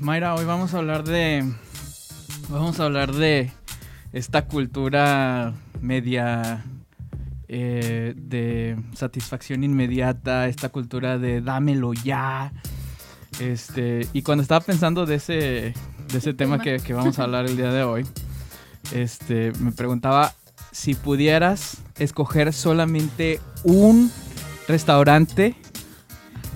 Mayra, hoy vamos a hablar de. Vamos a hablar de esta cultura media eh, de satisfacción inmediata, esta cultura de dámelo ya. Este, y cuando estaba pensando de ese, de ese tema que, que vamos a hablar el día de hoy, este, me preguntaba si pudieras escoger solamente un restaurante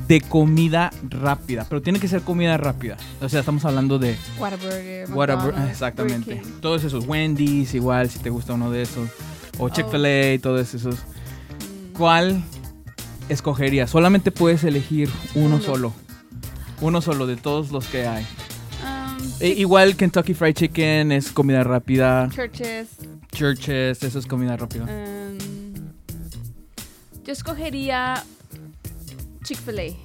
de comida rápida, pero tiene que ser comida rápida. O sea, estamos hablando de Whataburger, Whataburger, exactamente. Burger. Todos esos Wendy's, igual si te gusta uno de esos, o Chick-fil-A, todos esos. Mm, ¿Cuál escogerías? Solamente puedes elegir uno Uno. solo. Uno solo de todos los que hay. um, E- igual Kentucky Fried Chicken es comida rápida. churches. Churches, eso es comida rápida. um, yo escogería Chick-fil-A.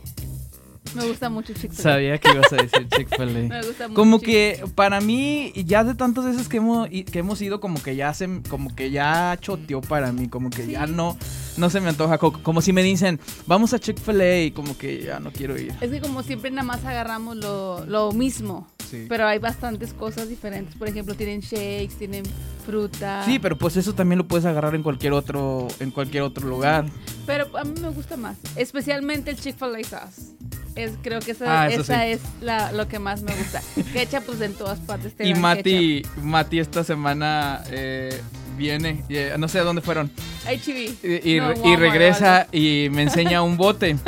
Me gusta mucho Chick-fil-A. Sabía que ibas a decir Chick-fil-A. Me gusta mucho Como que para mí, ya de tantas veces que hemos, que hemos ido, como que ya se, como que ya choteó para mí, como que ya no, no se me antoja. co- Como, si me dicen, vamos a Chick-fil-A, y como que ya no quiero ir. Es que como siempre nada más agarramos lo, lo mismo. Sí. Pero hay bastantes cosas diferentes. Por ejemplo, tienen shakes, tienen fruta. Sí, pero pues eso también lo puedes agarrar en cualquier otro, en cualquier otro lugar. Pero a mí me gusta más. Especialmente el Chick-fil-A sauce. Es, creo que esa, Ah, esa sí. es la, lo que más me gusta. Ketchup, pues en todas partes te Y Mati, Mati esta semana eh, viene, eh, no sé a dónde fueron. HEB. y, y No, regresa y me enseña un bote.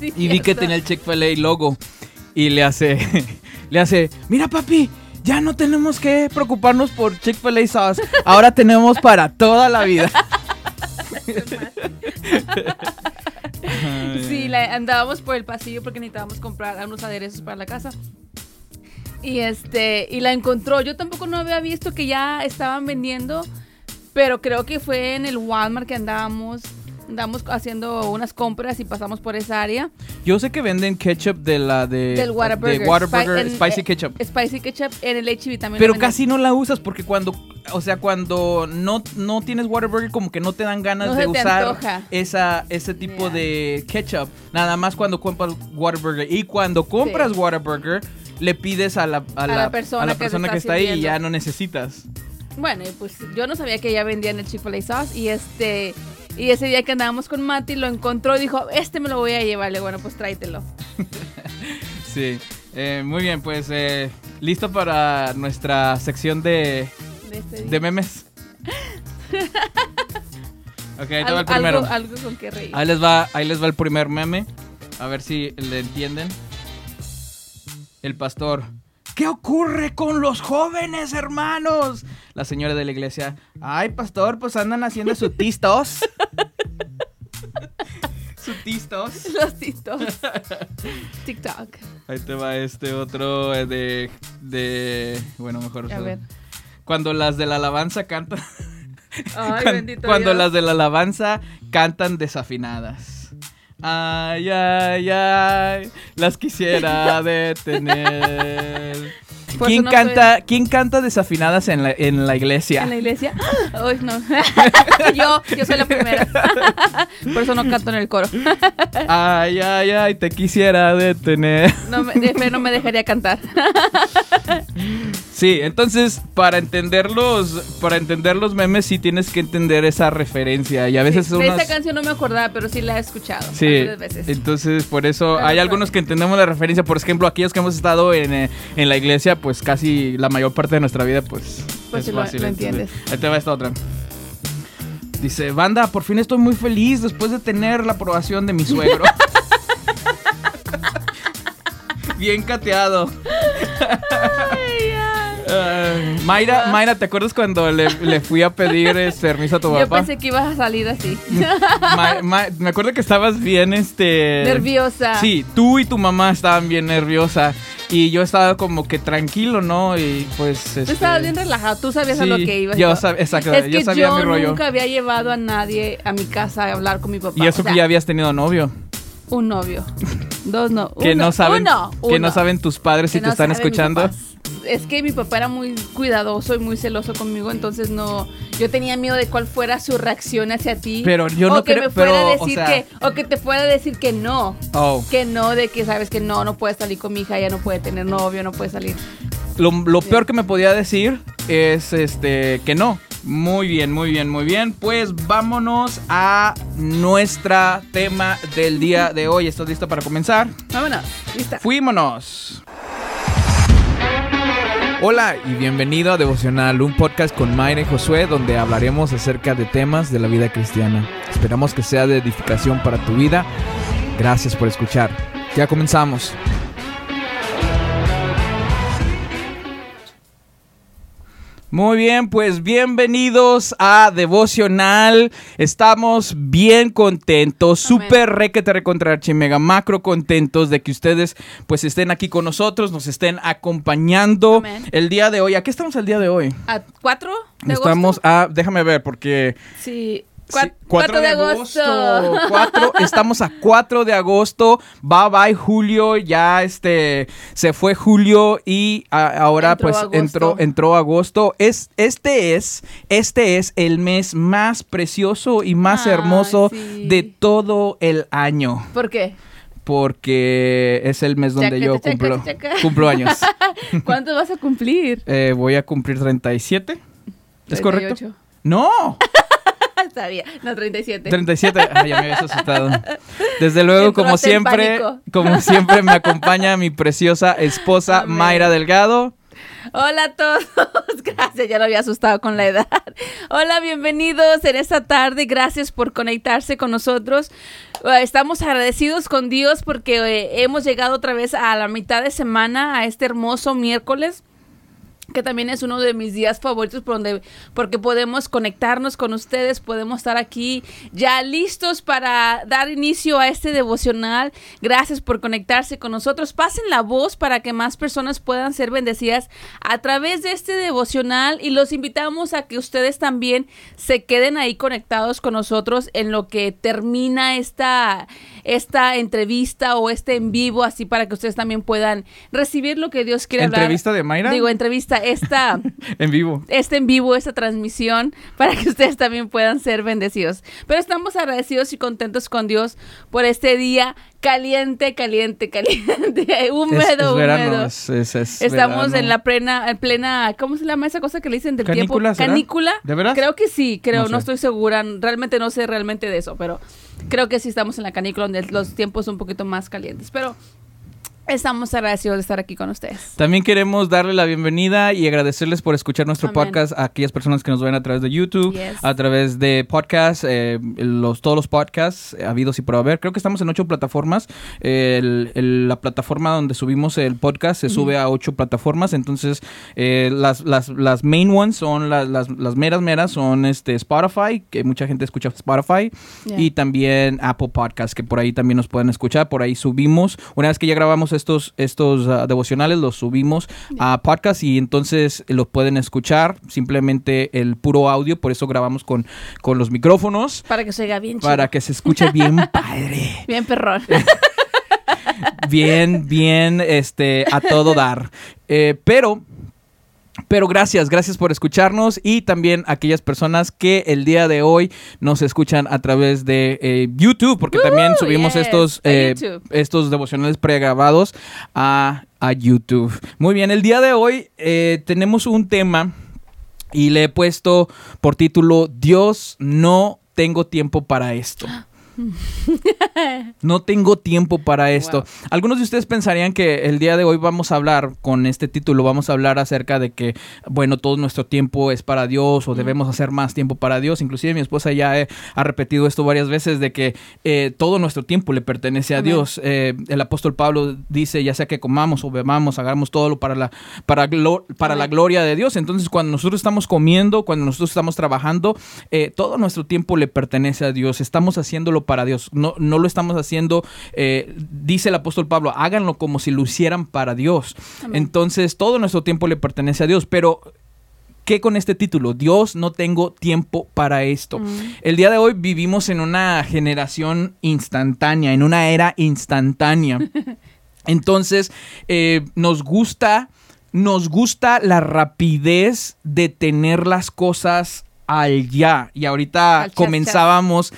Sí, Y vi que tenía el Chick-fil-A logo. Y le hace, le hace, mira papi, ya no tenemos que preocuparnos por Chick-fil-A sauce. Ahora tenemos para toda la vida. Sí, la- andábamos por el pasillo porque necesitábamos comprar unos aderezos para la casa. Y este, y la encontró. Yo tampoco no había visto que ya estaban vendiendo, pero creo que fue en el Walmart que andábamos, andábamos haciendo unas compras y pasamos por esa área. Yo sé que venden ketchup de la de, Del Whataburger. de Whataburger, Spi- spicy eh, ketchup. Spicy ketchup en el HEB también. Pero casi no la usas porque cuando, o sea, cuando no, no tienes Whataburger como que no te dan ganas No de usar esa, ese tipo Yeah. de ketchup. Nada más cuando compras Whataburger. Y cuando compras Sí. Whataburger, le pides a la, a la la- persona a la que está que está ahí y ya no necesitas. Bueno, pues yo no sabía que ya vendían el Chick-fil-A sauce y este y ese día que andábamos con Mati lo encontró y dijo, este me lo voy a llevar. Le bueno, pues tráetelo. Sí. Eh, muy bien, pues eh, listo para nuestra sección de, De, este de memes. ok, ahí te va el primero. Algo, algo con que reír. Ahí les va, ahí les va el primer meme. A ver si le entienden. El pastor. ¿Qué ocurre con los jóvenes, hermanos? La señora de la iglesia. Ay, pastor, pues andan haciendo su tistos. su tistos. Los tistos. TikTok. Ahí te va este otro eh, de. de. Bueno, mejor. A ver. Cuando las de la alabanza cantan. Ay, Cuan- bendito cuando Dios. las de la alabanza cantan desafinadas. Ay, ay, ay, las quisiera detener. Por ¿Quién no canta, ¿Quién canta desafinadas en la, en la iglesia? ¿En la iglesia? Ay, no. yo, yo soy la primera. Por eso no canto en el coro. Ay, ay, ay, te quisiera detener. No me, no me dejaría cantar. Sí, entonces para entender los, para entender los memes sí tienes que entender esa referencia y a veces Sí, de esa canción no me acordaba, pero sí la he escuchado. Sí, veces. entonces por eso Pero hay algunos que entendemos la referencia. Por ejemplo, aquellos que hemos estado en, eh, en la iglesia, pues casi la mayor parte de nuestra vida, pues, Pues es fácil. lo entiendes. Ahí te va esta otra. Dice, banda, por fin estoy muy feliz después de tener la aprobación de mi suegro. Bien cateado. Ay, Mayra, Mayra, ¿te acuerdas cuando le, le fui a pedir este, permiso a tu Yo papá? pensé que ibas a salir así. Ma- ma- me acuerdo que estabas bien, este... Nerviosa. Sí, tú y tu mamá estaban bien nerviosa y yo estaba como que tranquilo, ¿no? Y pues... Tú este, estabas bien relajado, tú sabías a lo que ibas. Yo, sab- exacto, es que yo sabía mi rollo. nunca había llevado a nadie a mi casa a hablar con mi papá. Y eso O sea, que ya habías tenido novio. Un novio. Dos no. que uno, no saben uno, que no uno. saben tus padres si Que te están escuchando. Es que mi papá era muy cuidadoso y muy celoso conmigo, entonces no, yo tenía miedo de cuál fuera su reacción hacia ti. Pero yo o no que creo- me fuera pero, a o decir sea- que, o que te fuera a decir que no. Oh. Que no, de que sabes que no, no puede salir con mi hija, ella no puede tener novio, no puede salir. Lo, lo peor que me podía decir es este que no. Muy bien, muy bien, muy bien. Pues vámonos a nuestra tema del día de hoy. ¿Estás lista para comenzar? Vámonos, lista. Fuímonos. Hola y bienvenido a Devocional, un podcast con Mayra y Josué donde hablaremos acerca de temas de la vida cristiana. Esperamos que sea de edificación para tu vida. Gracias por escuchar. Ya comenzamos. Muy bien, pues bienvenidos a Devocional. Estamos bien contentos, súper requete recontra mega macro contentos de que ustedes pues estén aquí con nosotros, nos estén acompañando Amén. el día de hoy. ¿A qué estamos el día de hoy? ¿A cuatro de Estamos agosto? a, déjame ver porque Sí, Sí, cua- 4 cuatro de agosto. Cuatro- estamos a 4 de agosto. Bye bye Julio. Ya este se fue Julio y a- ahora Entró pues agosto. entró entró agosto. Es este es este es el mes más precioso y más hermoso sí. de todo el año ¿Por qué? porque es el mes donde Chaca, yo chaca, cumplo chaca. cumplo años. ¿Cuánto vas a cumplir? Eh, voy a cumplir 37. ¿Es correcto? 38. No. Bien. No, 37. 37, ay, ya me habías asustado. Desde luego, como siempre, como siempre me acompaña mi preciosa esposa Amén. Mayra Delgado. Hola a todos. Gracias, ya lo había asustado con la edad. Hola, bienvenidos en esta tarde. Gracias por conectarse con nosotros. Eh, Estamos agradecidos con Dios porque eh, hemos llegado otra vez a la mitad de semana, a este hermoso miércoles que también es uno de mis días favoritos donde, porque podemos conectarnos con ustedes, podemos estar aquí ya listos para dar inicio a este devocional. Gracias por conectarse con nosotros. Pasen la voz para que más personas puedan ser bendecidas a través de este devocional y los invitamos a que ustedes también se queden ahí conectados con nosotros en lo que termina esta, esta entrevista o este en vivo, así para que ustedes también puedan recibir lo que Dios quiere hablar. ¿Entrevista de Mayra? Digo, entrevista, esta, En vivo. este en vivo, esta transmisión, para que ustedes también puedan ser bendecidos. Pero estamos agradecidos y contentos con Dios por este día caliente, caliente, caliente, húmedo, Es, es verano. húmedo. es- es- es Estamos verano. en la plena, en plena, ¿cómo se llama esa cosa que le dicen del ¿Canícula, tiempo? será? ¿Canícula? ¿De veras? Creo que sí, creo, No estoy segura, realmente no sé realmente de eso, pero creo que sí estamos en la canícula donde los tiempos son un poquito más calientes, pero estamos agradecidos de estar aquí con ustedes. También queremos darle la bienvenida y agradecerles por escuchar nuestro Amén. podcast a aquellas personas que nos ven a través de YouTube, Yes. a través de podcast, eh, los, todos los podcasts habidos y por haber. Creo que estamos en ocho plataformas. El- el- la plataforma donde subimos el podcast se sube a ocho plataformas. Entonces, eh, las, las, las main ones son la- las, las meras meras, son este Spotify, que mucha gente escucha Spotify, Yeah. y también Apple Podcast, que por ahí también nos pueden escuchar. Por ahí subimos, una vez que ya grabamos estos, estos ah, devocionales, los subimos a podcast y entonces los pueden escuchar simplemente el puro audio. Por eso grabamos con, con los micrófonos. Para que se oiga bien chido. Para que se escuche bien padre. Bien perrón. Bien, bien, este, a todo dar. Eh, pero pero gracias, gracias por escucharnos y también a aquellas personas que el día de hoy nos escuchan a través de eh, YouTube, porque también subimos yes, estos, eh, estos devocionales pregrabados a, a YouTube. Muy bien, el día de hoy eh, tenemos un tema y le he puesto por título Dios no tengo tiempo para esto. No tengo tiempo para esto. Wow. Algunos de ustedes pensarían que el día de hoy vamos a hablar con este título, vamos a hablar acerca de que, bueno, todo nuestro tiempo es para Dios o debemos hacer más tiempo para Dios. Inclusive mi esposa ya eh, ha repetido esto varias veces de que eh, todo nuestro tiempo le pertenece a Amén. Dios. Eh, el apóstol Pablo dice, ya sea que comamos o bebamos, hagamos todo lo para la, para, la gloria de Dios. Entonces, cuando nosotros estamos comiendo, cuando nosotros estamos trabajando, eh, todo nuestro tiempo le pertenece a Dios. Estamos haciéndolo para Dios. No, no lo estamos haciendo, eh, dice el apóstol Pablo, háganlo como si lo hicieran para Dios. Amén. Entonces, todo nuestro tiempo le pertenece a Dios. Pero, ¿qué con este título? Dios no tengo tiempo para esto. Mm. El día de hoy vivimos en una generación instantánea, en una era instantánea. Entonces, eh, nos gusta nos gusta la rapidez de tener las cosas al ya. Y ahorita Al comenzábamos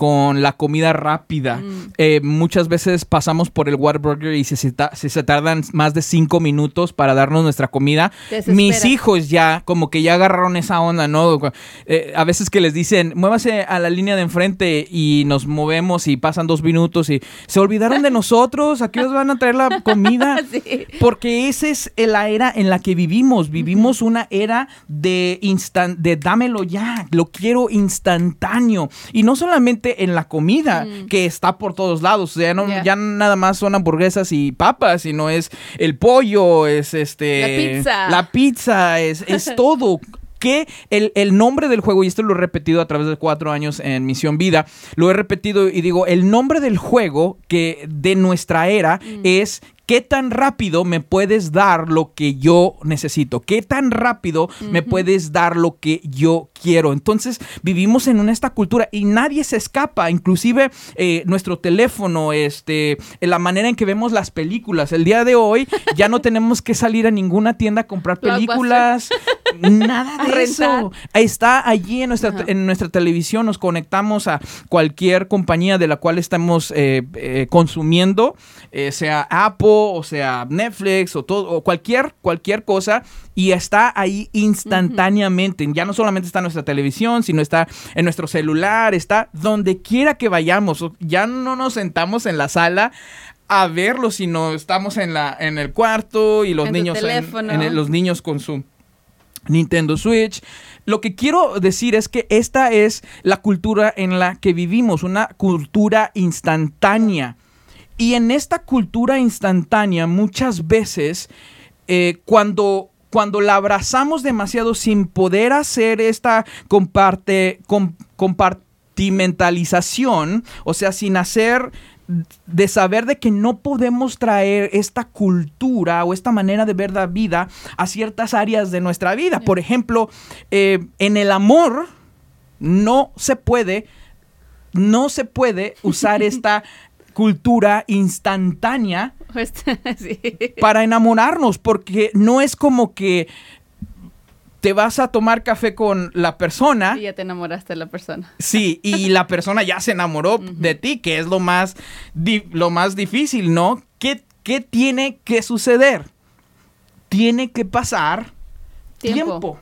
con la comida rápida. Mm. Eh, muchas veces pasamos por el Whataburger y se, se, ta- se- se tardan más de cinco minutos para darnos nuestra comida. Mis hijos ya, como que ya agarraron esa onda, ¿no? Eh, a veces que les dicen, muévase a la línea de enfrente y nos movemos y pasan dos minutos y se olvidaron de nosotros, ¿a qué nos van a traer la comida? Sí. Porque esa es la era en la que vivimos. Vivimos una era de instan de dámelo ya, lo quiero instantáneo. Y no solamente en la comida, que está por todos lados. O sea, no, Ya. ya nada más son hamburguesas y papas, sino es el pollo, es este. La pizza. La pizza, es, es todo. Que el, el nombre del juego, y esto lo he repetido a través de cuatro años en Misión Vida, lo he repetido y digo, el nombre del juego que de nuestra era es ¿Qué tan rápido me puedes dar lo que yo necesito? ¿Qué tan rápido me puedes dar lo que yo quiero? Entonces vivimos en una, esta cultura y nadie se escapa, inclusive eh, nuestro teléfono, este, la manera en que vemos las películas. El día de hoy ya no tenemos que salir a ninguna tienda a comprar películas, nada de eso. Está allí en nuestra, Ajá. en nuestra televisión, nos conectamos a cualquier compañía de la cual estamos eh, eh, consumiendo, sea Apple o sea Netflix o todo o cualquier cualquier cosa y está ahí instantáneamente. Ya no solamente está en nuestra televisión, sino está en nuestro celular, está donde quiera que vayamos. Ya no nos sentamos en la sala a verlo, sino estamos en la en el cuarto y los En niños en- teléfono. en el- los niños con su Nintendo Switch. Lo que quiero decir es que esta es la cultura en la que vivimos, una cultura instantánea. Y en esta cultura instantánea muchas veces eh, cuando, cuando la abrazamos demasiado sin poder hacer esta comparte, com- compartimentalización, o sea, sin hacer de saber de que no podemos traer esta cultura o esta manera de ver la vida a ciertas áreas de nuestra vida. Por ejemplo, eh, en el amor no se puede, no se puede usar esta cultura instantánea Este, sí. para enamorarnos, porque no es como que te vas a tomar café con la persona. Y ya te enamoraste de la persona. Sí, y la persona ya se enamoró de ti, que es lo más, lo más difícil, ¿no? ¿Qué, qué tiene que suceder? Tiene que pasar tiempo.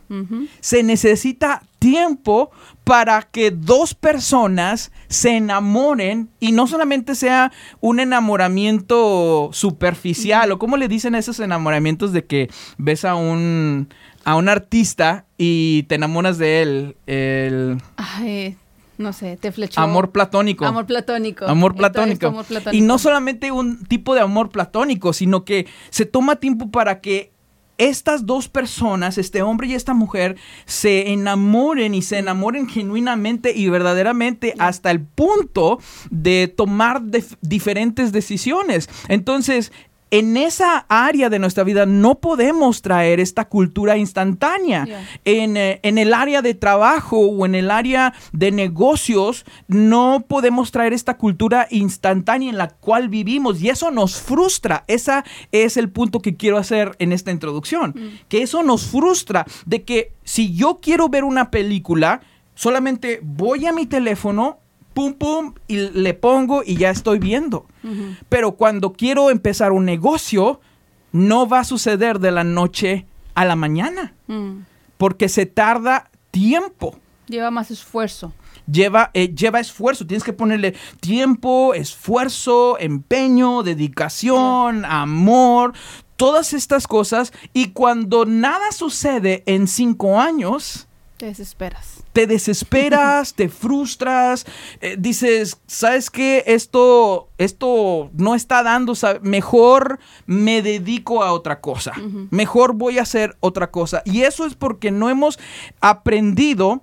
Se necesita tiempo para que dos personas se enamoren y no solamente sea un enamoramiento superficial o como le dicen a esos enamoramientos de que ves a un a un artista y te enamoras de él, el Ay, no sé, te flechó. amor platónico. Amor platónico. Amor Esto es platónico. amor platónico. Y no solamente un tipo de amor platónico, sino que se toma tiempo para que estas dos personas, este hombre y esta mujer, se enamoren y se enamoren genuinamente y verdaderamente hasta el punto de tomar diferentes decisiones. Entonces, en esa área de nuestra vida no podemos traer esta cultura instantánea. En, eh, en el área de trabajo o en el área de negocios no podemos traer esta cultura instantánea en la cual vivimos y eso nos frustra. Ese es el punto que quiero hacer en esta introducción. Que eso nos frustra de que si yo quiero ver una película, solamente voy a mi teléfono, pum, pum, y le pongo y ya estoy viendo. Pero cuando quiero empezar un negocio, no va a suceder de la noche a la mañana, Mm. porque se tarda tiempo. Lleva más esfuerzo. Lleva, eh, lleva esfuerzo, tienes que ponerle tiempo, esfuerzo, empeño, dedicación, amor, todas estas cosas. Y cuando nada sucede en cinco años, Te desesperas. te desesperas, te frustras, eh, dices, ¿sabes qué? Esto, esto no está dando, mejor me dedico a otra cosa, mejor voy a hacer otra cosa. Y eso es porque no hemos aprendido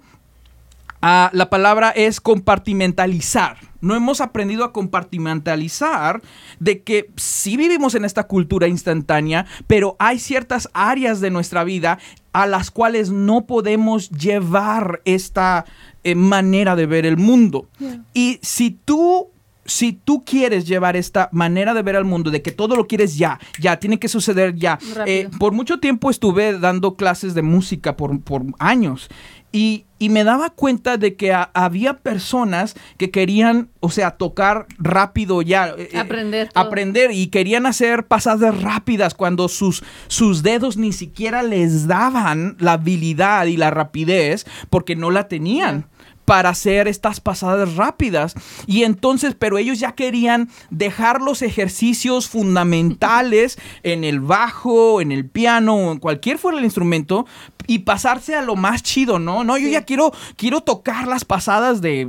a, la palabra es compartimentalizar. No hemos aprendido a compartimentalizar de que sí vivimos en esta cultura instantánea, pero hay ciertas áreas de nuestra vida a las cuales no podemos llevar esta eh, manera de ver el mundo. Yeah. Y si tú si tú quieres llevar esta manera de ver al mundo, de que todo lo quieres ya, ya, tiene que suceder ya. Eh, por mucho tiempo estuve dando clases de música por, por años y, y me daba cuenta de que a- había personas que querían, o sea, tocar rápido ya. eh, eh, Aprender todo. aprender y querían hacer pasadas rápidas cuando sus, sus dedos ni siquiera les daban la habilidad y la rapidez porque no la tenían para hacer estas pasadas rápidas. Y entonces, pero ellos ya querían dejar los ejercicios fundamentales en el bajo, en el piano, o en cualquier fuera el instrumento y pasarse a lo más chido, ¿no? No, yo Sí. ya quiero quiero tocar las pasadas de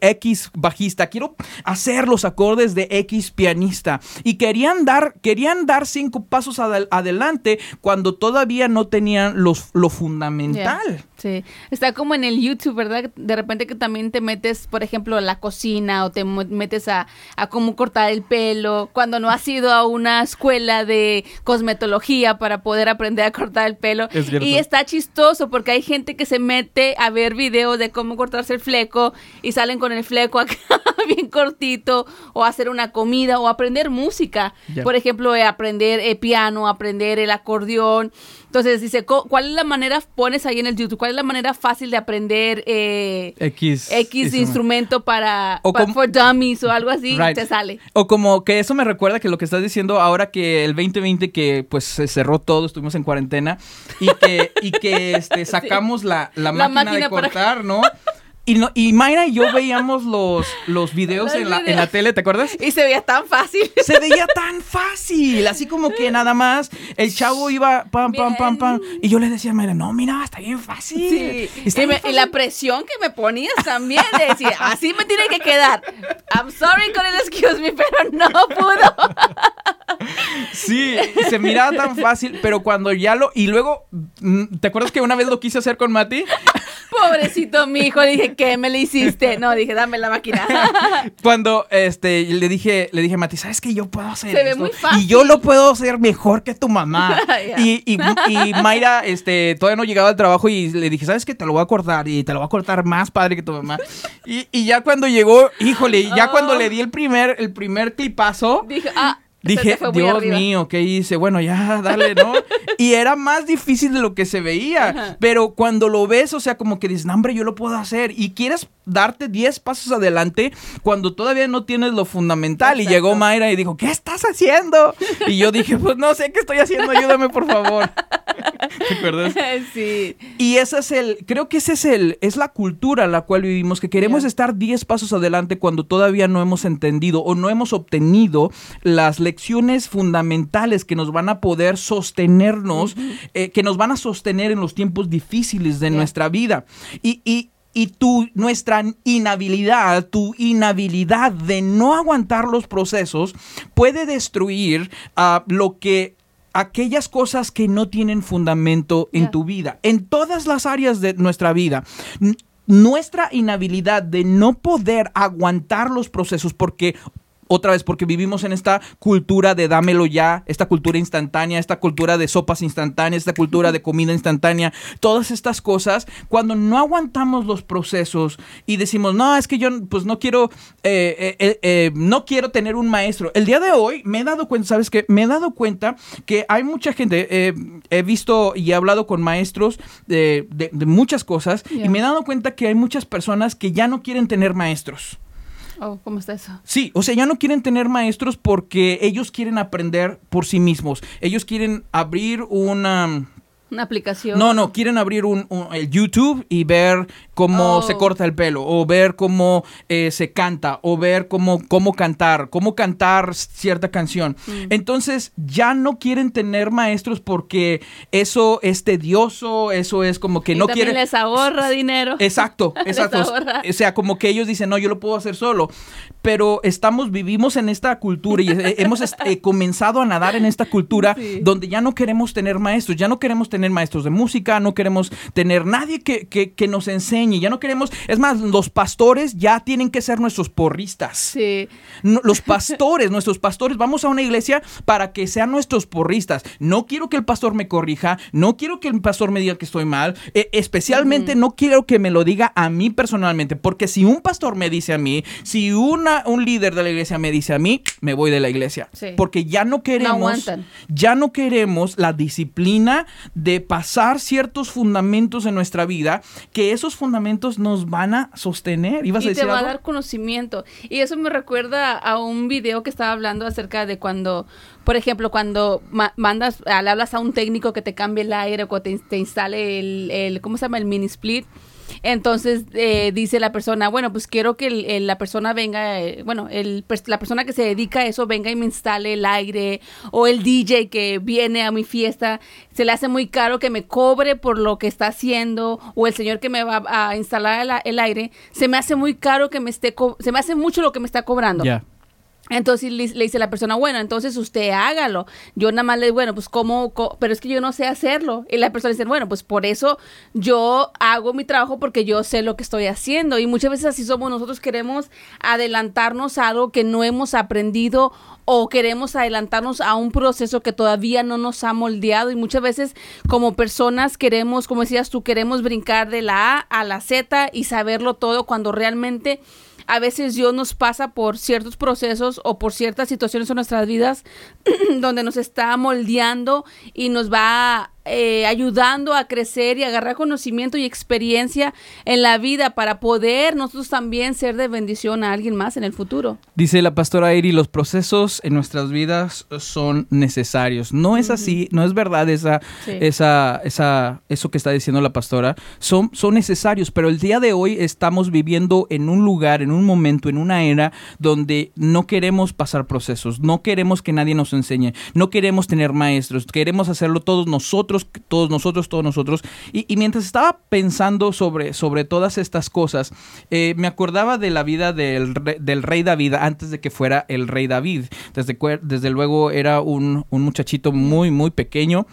X bajista, quiero hacer los acordes de X pianista y querían dar querían dar cinco pasos adel- adelante cuando todavía no tenían los lo fundamental. Sí, está como en el YouTube, ¿verdad? De repente que también te metes, por ejemplo, a la cocina o te metes a, a cómo cortar el pelo, cuando no has ido a una escuela de cosmetología para poder aprender a cortar el pelo. Es y está chistoso porque hay gente que se mete a ver videos de cómo cortarse el fleco y salen con el fleco acá bien cortito o hacer una comida o aprender música. Por ejemplo, eh, aprender eh, piano, aprender el acordeón. Entonces dice, ¿cuál es la manera, pones ahí en el YouTube, cuál es la manera fácil de aprender eh, X X instrumento para, O pa- como- for dummies o algo así? Right. Te sale. O como que eso me recuerda que lo que estás diciendo ahora que el 2020 que pues se cerró todo, estuvimos en cuarentena y que, y que este, sacamos la, la, La máquina, máquina de para- cortar, ¿no? Y, no, y Mayra y yo veíamos los, los videos Los en la, en la tele, ¿te acuerdas? Y se veía tan fácil. Se veía tan fácil, así como que nada más el chavo iba pam, pam, pam, pam. Y yo le decía a Mayra, no, mira, está bien fácil. Sí. Está Y, me- bien y la fácil". presión que me ponías también de decir, así me tiene que quedar. I'm sorry con el excuse me, pero no pudo. Sí, se miraba tan fácil, pero cuando ya lo... Y luego, mm, ¿te acuerdas que una vez lo quise hacer con Mati? Pobrecito mi hijo, dije, ¿qué me le hiciste? No, dije, dame la máquina. Cuando este le dije, le dije a Mati, ¿sabes que yo puedo hacer Se ve muy fácil. Y yo lo puedo hacer mejor que tu mamá. Y, y, y Mayra, este, todavía no llegaba al trabajo y le dije, ¿sabes qué? Te lo voy a cortar y te lo voy a cortar más padre que tu mamá. Y, y ya cuando llegó, híjole, ya Oh. cuando le di el primer, el primer clipazo, Dije, ah, Dije, Dios arriba". mío, ¿qué hice? Bueno, ya, dale, ¿no? y era más difícil de lo que se veía. Ajá. Pero cuando lo ves, o sea, como que dices, no, hombre, yo lo puedo hacer. Y quieres darte 10 pasos adelante cuando todavía no tienes lo fundamental. Y llegó Mayra y dijo, ¿qué estás haciendo? Y yo dije, pues no sé qué estoy haciendo, ayúdame, por favor. ¿Te acuerdas? sí. Y ese es el, creo que ese es el, es la cultura en la cual vivimos, que queremos estar 10 pasos adelante cuando todavía no hemos entendido o no hemos obtenido las lecciones fundamentales que nos van a poder sostenernos, eh, que nos van a sostener en los tiempos difíciles de nuestra vida. Y, y, y tu, nuestra inhabilidad, tu inhabilidad de no aguantar los procesos puede destruir ah, lo que aquellas cosas que no tienen fundamento en tu vida, en todas las áreas de nuestra vida. Nuestra inhabilidad de no poder aguantar los procesos porque otra vez porque vivimos en esta cultura de dámelo ya, esta cultura instantánea, esta cultura de sopas instantáneas, esta cultura de comida instantánea, todas estas cosas, cuando no aguantamos los procesos y decimos, no, es que yo pues no quiero, eh, eh, eh, no quiero tener un maestro. El día de hoy me he dado cuenta, ¿sabes qué? Me he dado cuenta que hay mucha gente, eh, he visto y he hablado con maestros de, de- de muchas cosas y me he dado cuenta que hay muchas personas que ya no quieren tener maestros. Oh, ¿cómo está eso? Sí, o sea, ya no quieren tener maestros porque ellos quieren aprender por sí mismos. Ellos quieren abrir una... Una aplicación. No, no, quieren abrir un, un- el YouTube y ver cómo Oh. se corta el pelo, o ver cómo eh, se canta, o ver cómo, cómo cantar, cómo cantar cierta canción. Mm. Entonces, ya no quieren tener maestros porque eso es tedioso, eso es como que Y no también quieren... les ahorra dinero. Exacto, Les exacto. ahorra. O sea, como que ellos dicen, no, yo lo puedo hacer solo. Pero estamos, vivimos en esta cultura y eh, hemos eh, comenzado a nadar en esta cultura Sí. donde ya no queremos tener maestros, ya no queremos tener tener maestros de música, no queremos tener nadie que, que- que nos enseñe, ya no queremos, es más, los pastores ya tienen que ser nuestros porristas. Sí. No, los pastores, nuestros pastores, vamos a una iglesia para que sean nuestros porristas. No quiero que el pastor me corrija, no quiero que el pastor me diga que estoy mal, eh, especialmente no quiero que me lo diga a mí personalmente, porque si un pastor me dice a mí, si una, un líder de la iglesia me dice a mí, me voy de la iglesia. Sí. Porque ya no queremos, ya no queremos la disciplina de pasar ciertos fundamentos en nuestra vida, que esos fundamentos nos van a sostener. ¿Ibas a y decir te va a dar conocimiento. Y eso me recuerda a un video que estaba hablando acerca de cuando, por ejemplo, cuando ma- mandas, le hablas a un técnico que te cambie el aire o te, te instale el, el, ¿cómo se llama? El mini split. Entonces eh, dice la persona, bueno, pues quiero que el- la persona venga, eh, bueno, el, la persona que se dedica a eso venga y me instale el aire o el DJ que viene a mi fiesta, se le hace muy caro que me cobre por lo que está haciendo o el señor que me va a instalar el, el aire, se me hace muy caro que me esté, se me hace mucho lo que me está cobrando. Entonces le, le dice la persona, bueno, entonces usted hágalo. Yo nada más le digo, bueno, pues cómo, co- pero es que yo no sé hacerlo. Y la persona dice, bueno, pues por eso yo hago mi trabajo porque yo sé lo que estoy haciendo. Y muchas veces así somos, nosotros queremos adelantarnos a algo que no hemos aprendido o queremos adelantarnos a un proceso que todavía no nos ha moldeado y muchas veces como personas queremos, como decías tú, queremos brincar de la A a la Z y saberlo todo cuando realmente a veces Dios nos pasa por ciertos procesos o por ciertas situaciones en nuestras vidas donde nos está moldeando y nos va eh, ayudando a crecer y agarrar conocimiento y experiencia en la vida para poder nosotros también ser de bendición a alguien más en el futuro. Dice la pastora Eri, los procesos en nuestras vidas son necesarios. No es así, no es verdad esa, Sí. esa, esa, eso que está diciendo la pastora. Son, son necesarios, pero el día de hoy estamos viviendo en un lugar, en un momento, en una era donde no queremos pasar procesos, no queremos que nadie nos enseñe, no queremos tener maestros, queremos hacerlo todos nosotros, todos nosotros, todos nosotros. Y, mientras estaba pensando sobre, sobre todas estas cosas, eh, me acordaba de la vida del, del rey David antes de que fuera el rey David. Desde, desde luego era un, un muchachito muy, muy pequeño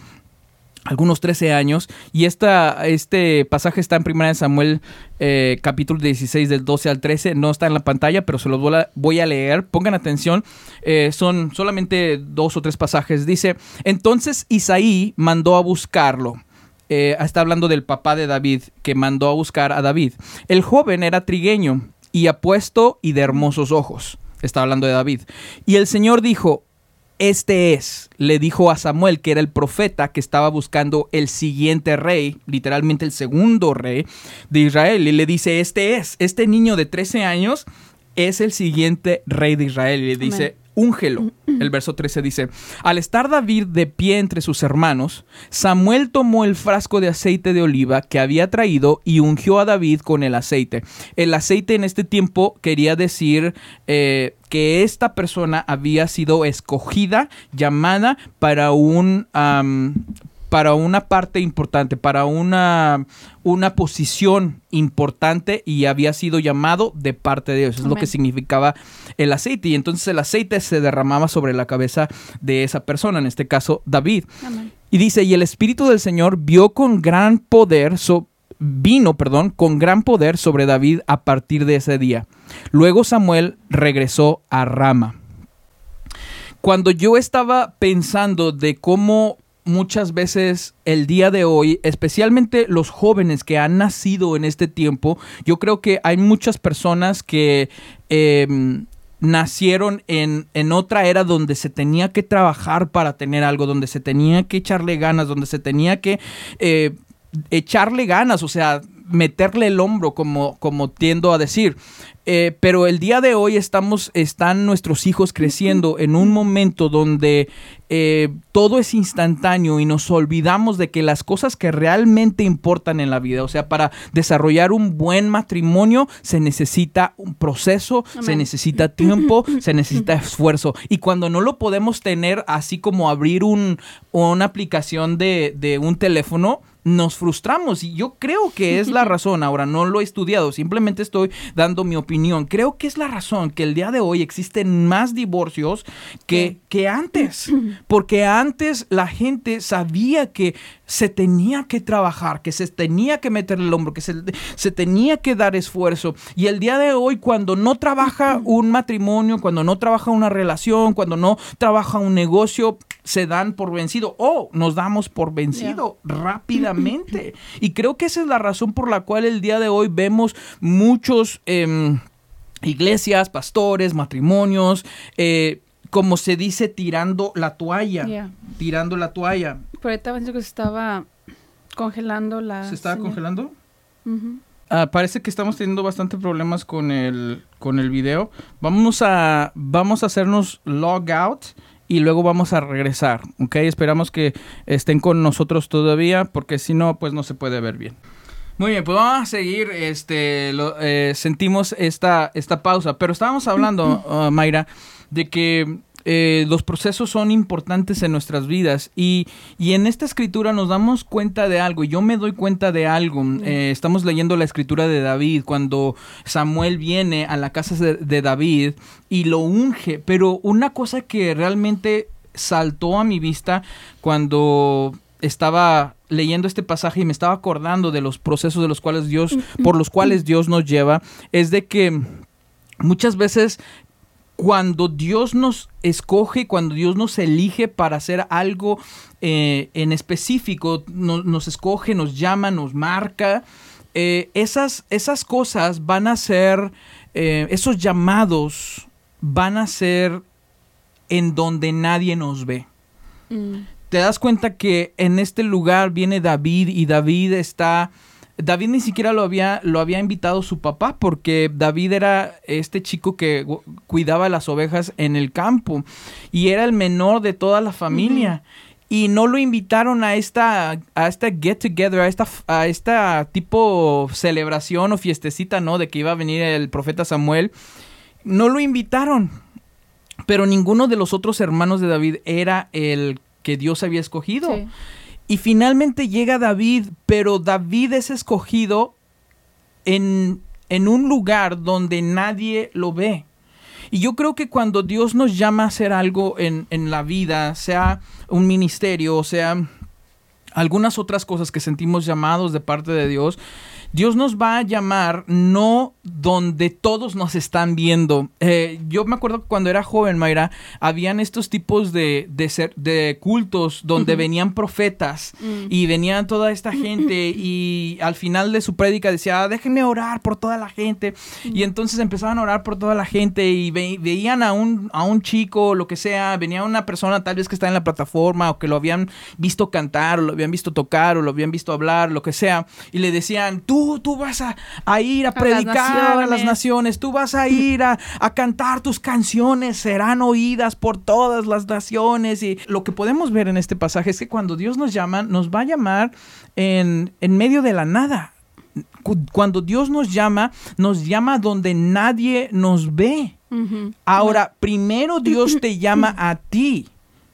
algunos 13 años y esta, este pasaje está en 1 Samuel eh, capítulo 16 del 12 al 13 no está en la pantalla pero se los voy a, leer. Pongan atención eh, son solamente dos o tres pasajes. Dice entonces Isaí mandó a buscarlo eh, está hablando del papá de David que mandó a buscar a David. El joven era trigueño y apuesto y de hermosos ojos está hablando de David. Y el Señor dijo este es, le dijo a Samuel, que era el profeta que estaba buscando el siguiente rey, literalmente el segundo rey de Israel. Y le dice, este es, este niño de 13 años es el siguiente rey de Israel. Y le dice, úngelo. El verso 13 dice, al estar David de pie entre sus hermanos, Samuel tomó el frasco de aceite de oliva que había traído y ungió a David con el aceite. El aceite en este tiempo quería decir eh, que esta persona había sido escogida, llamada para un... para una parte importante, para una, una posición importante y había sido llamado de parte de Dios. Es lo que significaba el aceite. Y entonces el aceite se derramaba sobre la cabeza de esa persona, en este caso David. Amén. Y dice, y el Espíritu del Señor vio con gran poder, so- vino, perdón, con gran poder sobre David a partir de ese día. Luego Samuel regresó a Rama. Cuando yo estaba pensando de cómo muchas veces el día de hoy, especialmente los jóvenes que han nacido en este tiempo, yo creo que hay muchas personas que em, nacieron en, en otra era donde se tenía que trabajar para tener algo, donde se tenía que echarle ganas, donde se tenía que eh, echarle ganas, o sea, meterle el hombro, como, como tiendo a decir. Eh, pero el día de hoy estamos, están nuestros hijos creciendo en un momento donde eh, todo es instantáneo y nos olvidamos de que las cosas que realmente importan en la vida, o sea, para desarrollar un buen matrimonio se necesita un proceso, se necesita tiempo, se necesita esfuerzo. Y cuando no lo podemos tener así como abrir un, una aplicación de, de un teléfono, nos frustramos y yo creo que es la razón. Ahora no lo he estudiado, simplemente estoy dando mi opinión. Creo que es la razón que el día de hoy existen más divorcios que, que antes. Porque antes la gente sabía que se tenía que trabajar, que se tenía que meter el hombro, que se, se tenía que dar esfuerzo. Y el día de hoy, cuando no trabaja un matrimonio, cuando no trabaja una relación, cuando no trabaja un negocio, se dan por vencido o nos damos por vencido rápidamente. Y creo que esa es la razón por la cual el día de hoy vemos muchos em, iglesias, pastores, matrimonios, eh, como se dice, tirando la toalla. Yeah. Tirando la toalla. Pero ahorita pensé que se estaba congelando la. ¿Se estaba señal. congelando? Ah, parece que estamos teniendo bastante problemas con el, con el video. Vamos a, vamos a hacernos log out y luego vamos a regresar, ¿ok? Esperamos que estén con nosotros todavía porque si no, pues no se puede ver bien. Muy bien, pues vamos a seguir, este, lo- eh, sentimos esta, esta pausa, pero estábamos hablando, ah, Mayra, de que eh, los procesos son importantes en nuestras vidas y, y en esta escritura nos damos cuenta de algo, y yo me doy cuenta de algo, Eh, estamos leyendo la escritura de David cuando Samuel viene a la casa de, de David y lo unge, pero una cosa que realmente saltó a mi vista cuando estaba leyendo este pasaje y me estaba acordando de los procesos de los cuales Dios, por los cuales Dios nos lleva, es de que muchas veces cuando Dios nos escoge, cuando Dios nos elige para hacer algo eh, en específico, no- nos escoge, nos llama, nos marca, eh, esas, esas cosas van a ser, eh, esos llamados van a ser en donde nadie nos ve Mm. te das cuenta que en este lugar viene David y David está David ni siquiera lo había lo había invitado su papá porque David era este chico que cuidaba las ovejas en el campo y era el menor de toda la familia. Y no lo invitaron a esta, a esta get together, a esta, a esta tipo celebración o fiestecita, ¿no? De que iba a venir el profeta Samuel. No lo invitaron. Pero ninguno de los otros hermanos de David era el que Dios había escogido. Sí. Y finalmente llega David, pero David es escogido en, en un lugar donde nadie lo ve. Y yo creo que cuando Dios nos llama a hacer algo en, en la vida, sea un ministerio, sea algunas otras cosas que sentimos llamados de parte de Dios, Dios nos va a llamar no donde todos nos están viendo. Eh, yo me acuerdo que cuando era joven, Mayra, habían estos tipos de, de, ser- de cultos donde venían profetas Mm. y venían toda esta gente y al final de su prédica decía, "Ah, déjenme orar por toda la gente. Y entonces empezaban a orar por toda la gente y ve- veían a un, a un chico, lo que sea, venía una persona tal vez que está en la plataforma o que lo habían visto cantar o lo habían visto tocar o lo habían visto hablar, lo que sea, y le decían, tú, tú vas a, a ir a A las a las naciones. tú vas a ir a, a cantar tus canciones, serán oídas por todas las naciones. Y lo que podemos ver en este pasaje es que cuando Dios nos llama, nos va a llamar en, en medio de la nada. Cu- Cuando Dios nos llama, nos llama donde nadie nos ve. Ahora, primero Dios te llama a ti.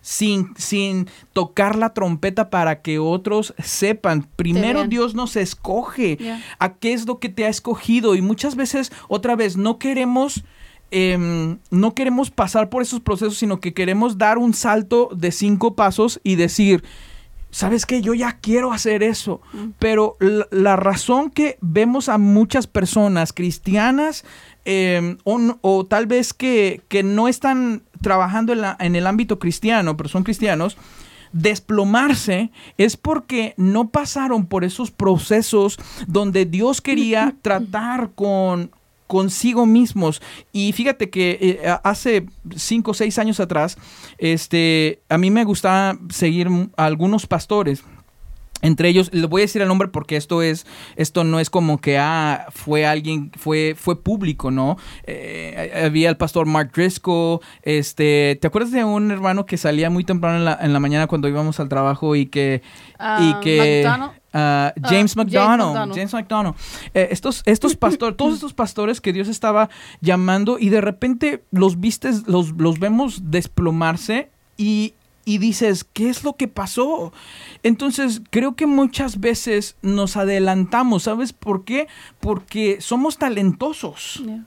Sin, sin tocar la trompeta para que otros sepan. Primero. Dios nos escoge Yeah. a qué es lo que te ha escogido. Y muchas veces, otra vez, no queremos, em, no queremos pasar por esos procesos, sino que queremos dar un salto de cinco pasos y decir, ¿sabes qué? Yo ya quiero hacer eso. Pero la, la razón que vemos a muchas personas cristianas em, o, o tal vez que, que no están trabajando en, la- en el ámbito cristiano, pero son cristianos, desplomarse es porque no pasaron por esos procesos donde Dios quería tratar con consigo mismos. Y fíjate que eh, hace cinco o seis años atrás este a mí me gustaba seguir a algunos pastores entre ellos, le voy a decir el nombre porque esto es, esto no es como que ah, fue alguien, fue, fue público, ¿no? Eh, había el pastor Mark Driscoll, este, ¿te acuerdas de un hermano que salía muy temprano en la, en la mañana cuando íbamos al trabajo y que, Ah, y que McDonald. ah, Ah, James James McDonald, McDonald. James McDonald, Eh, estos, estos pastores, todos estos pastores que Dios estaba llamando y de repente los vistes, los, los vemos desplomarse y, y dices, ¿qué es lo que pasó? Entonces, creo que muchas veces nos adelantamos, ¿sabes por qué? Porque somos talentosos. Yeah.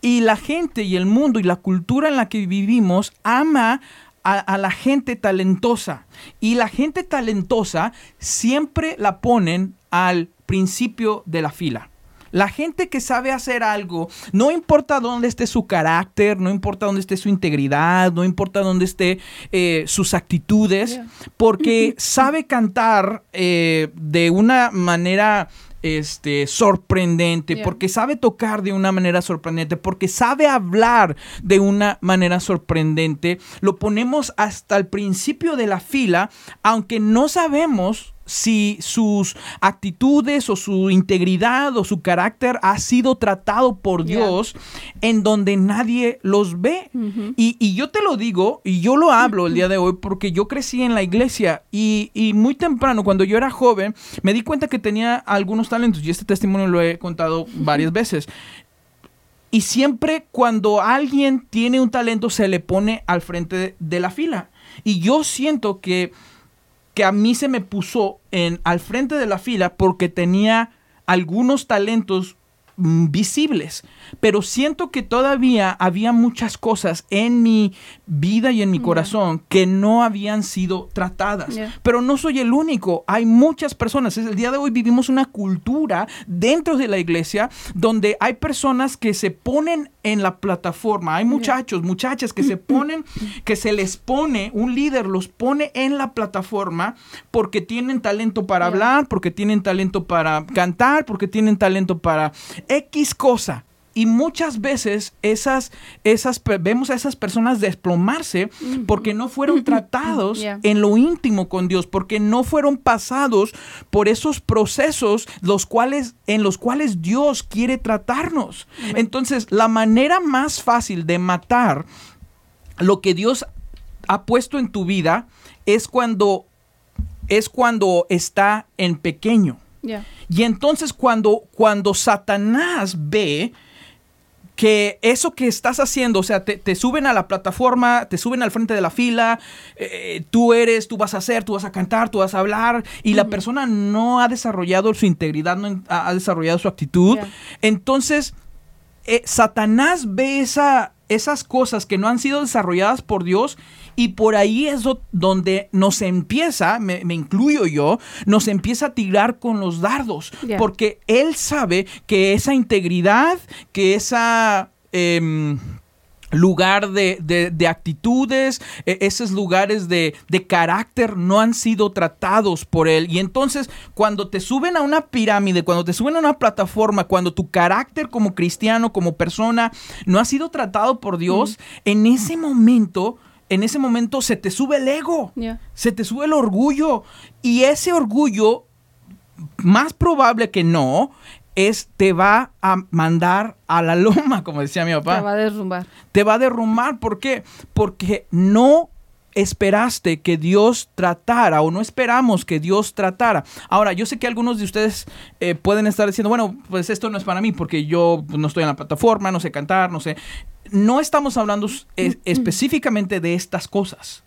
Y la gente y el mundo y la cultura en la que vivimos ama a, a la gente talentosa. Y la gente talentosa siempre la ponen al principio de la fila. La gente que sabe hacer algo, no importa dónde esté su carácter, no importa dónde esté su integridad, no importa dónde esté eh, sus actitudes, Yeah. porque sabe cantar eh, de una manera este, sorprendente, Yeah. porque sabe tocar de una manera sorprendente, porque sabe hablar de una manera sorprendente, lo ponemos hasta el principio de la fila, aunque no sabemos si sus actitudes o su integridad o su carácter ha sido tratado por Yeah. Dios en donde nadie los ve. Y, y yo te lo digo, y yo lo hablo el día de hoy porque yo crecí en la iglesia y, y muy temprano, cuando yo era joven, me di cuenta que tenía algunos talentos y este testimonio lo he contado varias veces. Y siempre cuando alguien tiene un talento se le pone al frente de, de la fila. Y yo siento que, que a mí se me puso en, al frente de la fila porque tenía algunos talentos mm, visibles, pero siento que todavía había muchas cosas en mi vida y en mi corazón que no habían sido tratadas. Pero no soy el único, hay muchas personas. Es El día de hoy vivimos una cultura dentro de la iglesia donde hay personas que se ponen en la plataforma, hay muchachos, muchachas que se ponen, que se les pone, un líder los pone en la plataforma porque tienen talento para hablar, porque tienen talento para cantar, porque tienen talento para X cosa. Y muchas veces esas, esas, vemos a esas personas desplomarse porque no fueron tratados Yeah. en lo íntimo con Dios, porque no fueron pasados por esos procesos los cuales, en los cuales Dios quiere tratarnos. Entonces, la manera más fácil de matar lo que Dios ha puesto en tu vida es cuando es cuando está en pequeño. Y entonces cuando, cuando Satanás ve que eso que estás haciendo, o sea, te, te suben a la plataforma, te suben al frente de la fila, eh, tú eres, tú vas a hacer, tú vas a cantar, tú vas a hablar, y la persona no ha desarrollado su integridad, no ha desarrollado su actitud, entonces eh, Satanás ve esa, esas cosas que no han sido desarrolladas por Dios y por ahí es do- donde nos empieza, me, me incluyo yo, nos empieza a tirar con los dardos. Porque él sabe que esa integridad, que esa... em, lugar de, de- de actitudes, e- esos lugares de, de carácter no han sido tratados por él. Y entonces cuando te suben a una pirámide, cuando te suben a una plataforma, cuando tu carácter como cristiano, como persona, no ha sido tratado por Dios, en ese momento, en ese momento se te sube el ego. Se te sube el orgullo. Y ese orgullo, más probable que no, es te va a mandar a la loma, como decía mi papá Te va a derrumbar. te va a derrumbar. ¿Por qué? Porque no esperaste que Dios tratara o no esperamos que Dios tratara. Ahora, yo sé que algunos de ustedes eh, pueden estar diciendo, bueno, pues esto no es para mí porque yo pues, no estoy en la plataforma, no sé cantar, no sé. No estamos hablando es- específicamente de estas cosas.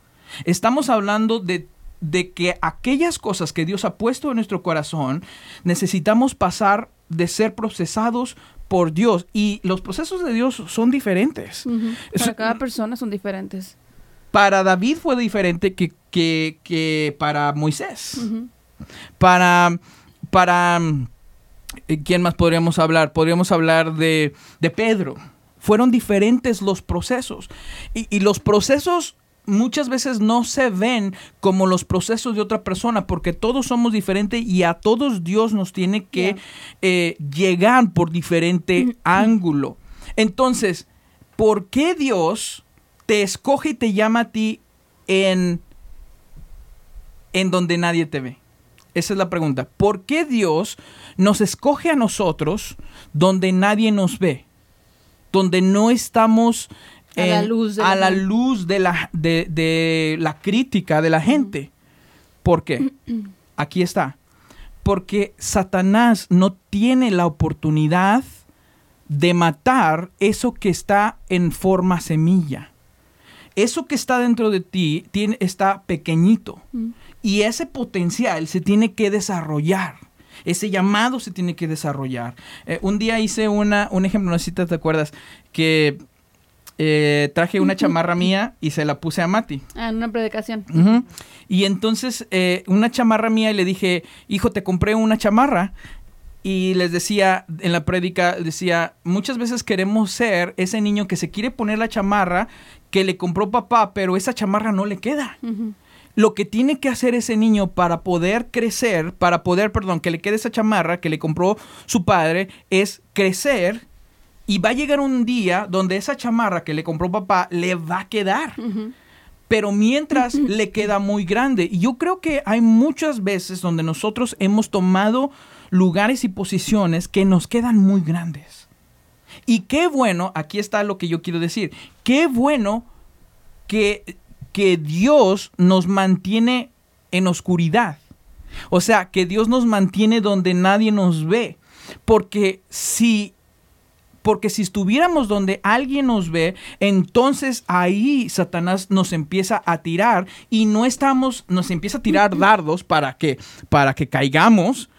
Estamos hablando de de que aquellas cosas que Dios ha puesto en nuestro corazón necesitamos pasar de ser procesados por Dios y los procesos de Dios son diferentes. Para cada persona son diferentes. Para David fue diferente que, que- que para Moisés. Para, para eh, ¿quién más podríamos hablar? Podríamos hablar de, de Pedro. Fueron diferentes los procesos. Y, y los procesos muchas veces no se ven como los procesos de otra persona porque todos somos diferentes y a todos Dios nos tiene que eh, llegar por diferente ángulo. Entonces, ¿por qué Dios te escoge y te llama a ti en, en donde nadie te ve? Esa es la pregunta. ¿Por qué Dios nos escoge a nosotros donde nadie nos ve? Donde no estamos A la luz de a la la gente. luz de la, de, de la crítica de la gente. ¿Por qué? Aquí está. Porque Satanás no tiene la oportunidad de matar eso que está en forma semilla. Eso que está dentro de ti tiene, está pequeñito. Mm. Y ese potencial se tiene que desarrollar. Ese llamado se tiene que desarrollar. Eh, un día hice una, un ejemplo, no sé si te acuerdas, que eh, traje una chamarra mía y se la puse a Mati. Ah, en una predicación. Y entonces eh, una chamarra mía y le dije, hijo, te compré una chamarra. Y les decía, en la prédica, decía, muchas veces queremos ser ese niño que se quiere poner la chamarra que le compró papá, pero esa chamarra no le queda. Lo que tiene que hacer ese niño para poder crecer, para poder, perdón, que le quede esa chamarra que le compró su padre, es crecer. Y va a llegar un día donde esa chamarra que le compró papá le va a quedar pero mientras le queda muy grande. Y yo creo que hay muchas veces donde nosotros hemos tomado lugares y posiciones que nos quedan muy grandes. Y qué bueno, aquí está lo que yo quiero decir, qué bueno que, que Dios nos mantiene en oscuridad. O sea, que Dios nos mantiene donde nadie nos ve. Porque si porque si estuviéramos donde alguien nos ve, entonces ahí Satanás nos empieza a tirar y no estamos, nos empieza a tirar dardos para que, para que caigamos.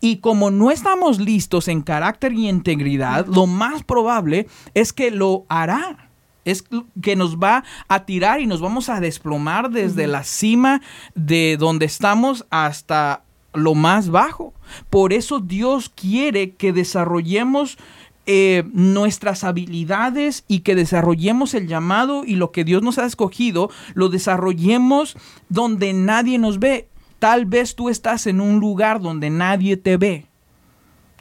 Y como no estamos listos en carácter y integridad, lo más probable es que lo hará. Es que nos va a tirar y nos vamos a desplomar desde la cima de donde estamos hasta lo más bajo. Por eso Dios quiere que desarrollemos eh, nuestras habilidades y que desarrollemos el llamado y lo que Dios nos ha escogido, lo desarrollemos donde nadie nos ve. Tal vez tú estás en un lugar donde nadie te ve,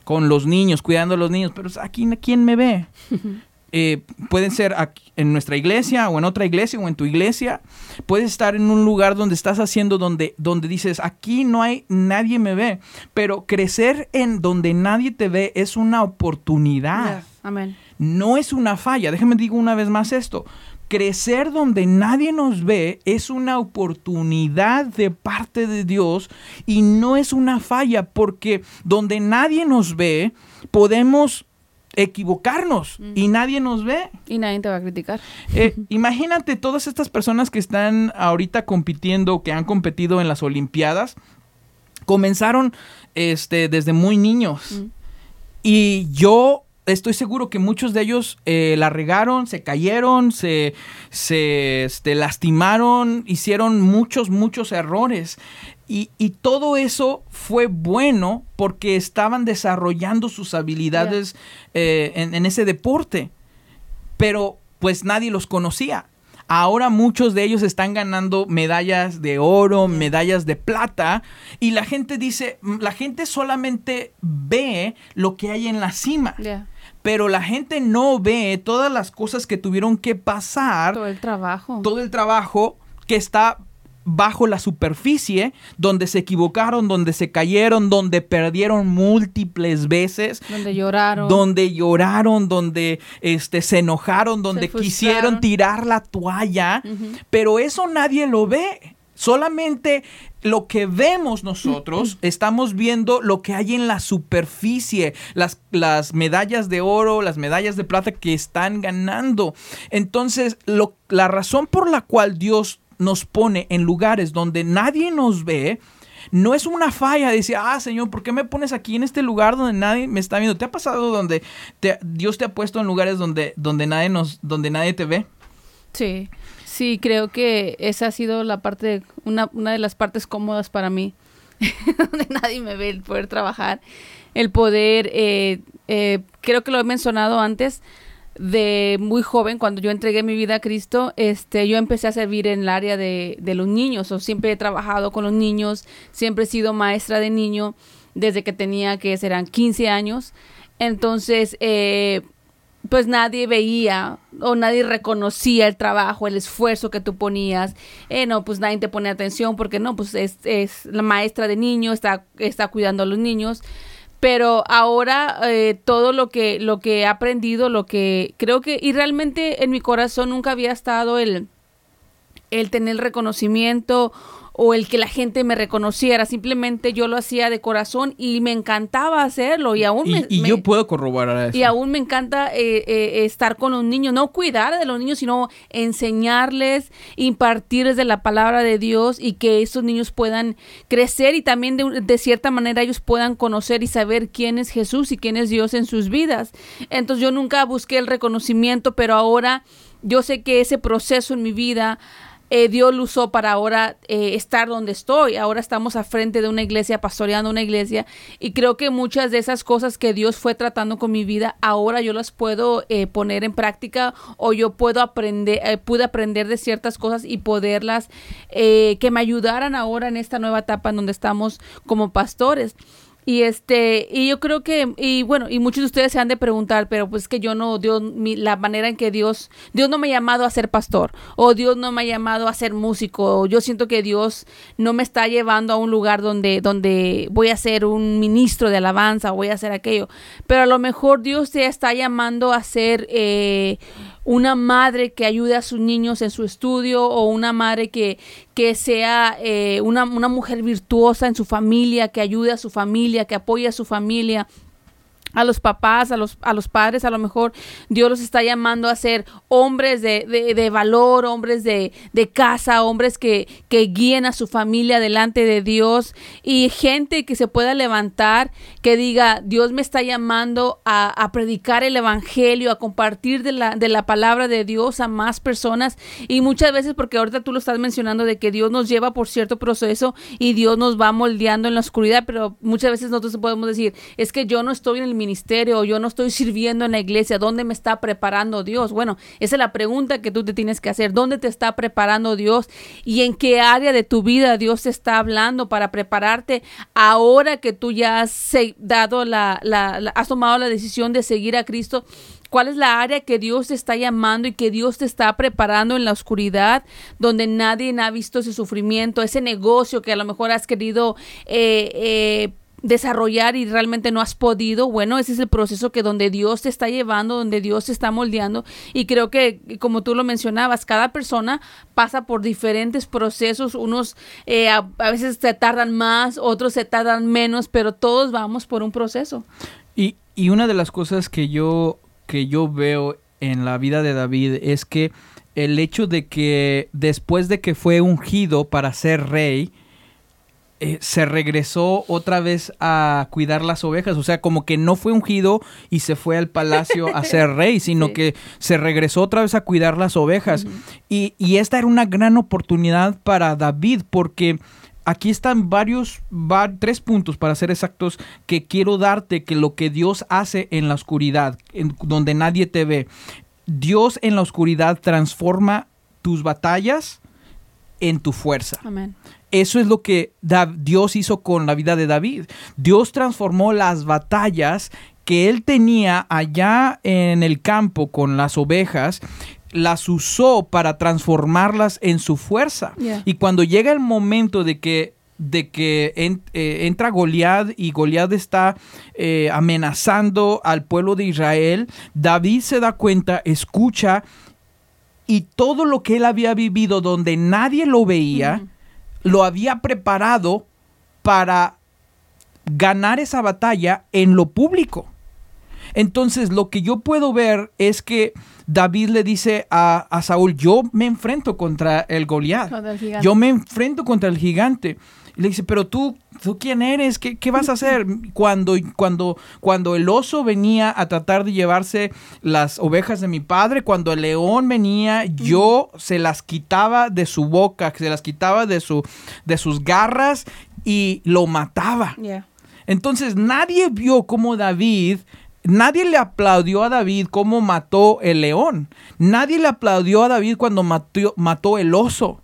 con los niños, cuidando a los niños, pero aquí quién me ve. Eh, pueden ser aquí, en nuestra iglesia o en otra iglesia o en tu iglesia. Puedes estar en un lugar donde estás haciendo donde, donde dices, aquí no hay, nadie me ve. Pero crecer en donde nadie te ve es una oportunidad. Amén. No es una falla. Déjame digo una vez más esto. Crecer donde nadie nos ve es una oportunidad de parte de Dios y no es una falla porque donde nadie nos ve podemos equivocarnos y nadie nos ve. Y nadie te va a criticar. Eh, imagínate todas estas personas que están ahorita compitiendo, que han competido en las Olimpiadas, comenzaron este, desde muy niños. Mm. Y yo estoy seguro que muchos de ellos eh, la regaron, se cayeron, se, se este, lastimaron, hicieron muchos, muchos errores. Y, y todo eso fue bueno porque estaban desarrollando sus habilidades eh, en, en ese deporte. Pero pues nadie los conocía. Ahora muchos de ellos están ganando medallas de oro, medallas de plata, y la gente dice, la gente solamente ve lo que hay en la cima. Pero la gente no ve todas las cosas que tuvieron que pasar, Todo el trabajo. todo el trabajo que está bajo la superficie, donde se equivocaron, donde se cayeron, donde perdieron múltiples veces, Donde lloraron. donde lloraron, donde este, se enojaron, donde quisieron tirar la toalla, pero eso nadie lo ve. Solamente lo que vemos nosotros, estamos viendo lo que hay en la superficie, las, las medallas de oro, las medallas de plata que están ganando. Entonces, lo- la razón por la cual Dios nos pone en lugares donde nadie nos ve, no es una falla. Dice, ah, Señor, ¿por qué me pones aquí en este lugar donde nadie me está viendo? ¿Te ha pasado donde te- Dios te ha puesto en lugares donde, donde, nadie nos, donde nadie te ve? Sí, sí, creo que esa ha sido la parte, una, una de las partes cómodas para mí, donde nadie me ve, el poder trabajar, el poder, eh, eh, creo que lo he mencionado antes, de muy joven, cuando yo entregué mi vida a Cristo, este, yo empecé a servir en el área de, de los niños, o siempre he trabajado con los niños, siempre he sido maestra de niño desde que tenía, que serán 15 años, entonces, eh, pues nadie veía o nadie reconocía el trabajo, el esfuerzo que tú ponías. Eh, no, pues nadie te pone atención porque no, pues es, es la maestra de niños, está, está cuidando a los niños. Pero ahora eh, todo lo que, lo que he aprendido, lo que creo que, y realmente en mi corazón nunca había estado el, el tener reconocimiento o el que la gente me reconociera, simplemente yo lo hacía de corazón y me encantaba hacerlo y aún Y, me, y me- yo puedo corroborar eso. y aún me encanta eh, eh, estar con los niños, no cuidar de los niños, sino enseñarles, impartirles de la palabra de Dios y que esos niños puedan crecer y también de, de cierta manera ellos puedan conocer y saber quién es Jesús y quién es Dios en sus vidas. Entonces yo nunca busqué el reconocimiento, pero ahora yo sé que ese proceso en mi vida eh, Dios lo usó para ahora eh, estar donde estoy. Ahora estamos a frente de una iglesia, pastoreando una iglesia, y creo que muchas de esas cosas que Dios fue tratando con mi vida, ahora yo las puedo eh, poner en práctica o yo puedo aprender, eh, pude aprender de ciertas cosas y poderlas eh, que me ayudaran ahora en esta nueva etapa en donde estamos como pastores. Y este, y yo creo que, y bueno, y muchos de ustedes se han de preguntar, pero pues que yo no, Dios, mi- la manera en que Dios, Dios no me ha llamado a ser pastor, o Dios no me ha llamado a ser músico, o yo siento que Dios no me está llevando a un lugar donde, donde voy a ser un ministro de alabanza, voy a hacer aquello, pero a lo mejor Dios te está llamando a ser eh, una madre que ayude a sus niños en su estudio, o una madre que, que sea eh, una, una mujer virtuosa en su familia, que ayude a su familia, que apoye a su familia a los papás, a los, a los padres, a lo mejor Dios los está llamando a ser hombres de, de- valor, hombres de, de casa, hombres que, que guíen a su familia delante de Dios. Y gente que se pueda levantar, que diga, Dios me está llamando a, a predicar el Evangelio, a compartir de la, de la palabra de Dios a más personas. Y muchas veces, porque ahorita tú lo estás mencionando, de que Dios nos lleva por cierto proceso y Dios nos va moldeando en la oscuridad, pero muchas veces nosotros podemos decir, es que yo no estoy en el ministerio, yo no estoy sirviendo en la iglesia, ¿dónde me está preparando Dios? Bueno, esa es la pregunta que tú te tienes que hacer, ¿dónde te está preparando Dios y en qué área de tu vida Dios te está hablando para prepararte ahora que tú ya has dado la- has tomado la decisión de seguir a Cristo? ¿Cuál es la área que Dios te está llamando y que Dios te está preparando en la oscuridad, donde nadie ha visto ese sufrimiento, ese negocio que a lo mejor has querido eh, eh, desarrollar y realmente no has podido? Bueno, ese es el proceso que donde Dios te está llevando, donde Dios te está moldeando y creo que como tú lo mencionabas, cada persona pasa por diferentes procesos, unos eh, a, a veces se tardan más, otros se tardan menos, pero todos vamos por un proceso. Y, y una de las cosas que yo, que yo veo en la vida de David es que el hecho de que después de que fue ungido para ser rey, eh, se regresó otra vez a cuidar las ovejas. O sea, como que no fue ungido y se fue al palacio a ser rey, sino Sí. que se regresó otra vez a cuidar las ovejas. y, y esta era una gran oportunidad para David porque aquí están varios, va- tres puntos para ser exactos que quiero darte que lo que Dios hace en la oscuridad, en- donde nadie te ve. Dios en la oscuridad transforma tus batallas en tu fuerza. Amén. Eso es lo que Dios hizo con la vida de David. Dios transformó las batallas que él tenía allá en el campo con las ovejas, las usó para transformarlas en su fuerza. Yeah. Y cuando llega el momento de que de que en- eh, entra Goliat y Goliat está eh, amenazando al pueblo de Israel, David se da cuenta, escucha y todo lo que él había vivido donde nadie lo veía, lo había preparado para ganar esa batalla en lo público. Entonces, lo que yo puedo ver es que David le dice a, a Saúl, yo me enfrento contra el Goliat. Yo me enfrento contra el gigante. Y le dice, pero tú, ¿tú quién eres? ¿Qué, qué vas a hacer? Cuando, cuando, cuando el oso venía a tratar de llevarse las ovejas de mi padre, cuando el león venía, yo se las quitaba de su boca, se las quitaba de, su, de sus garras y lo mataba. Yeah. Entonces nadie vio cómo David, nadie le aplaudió a David cómo mató el león. Nadie le aplaudió a David cuando mató, mató el oso.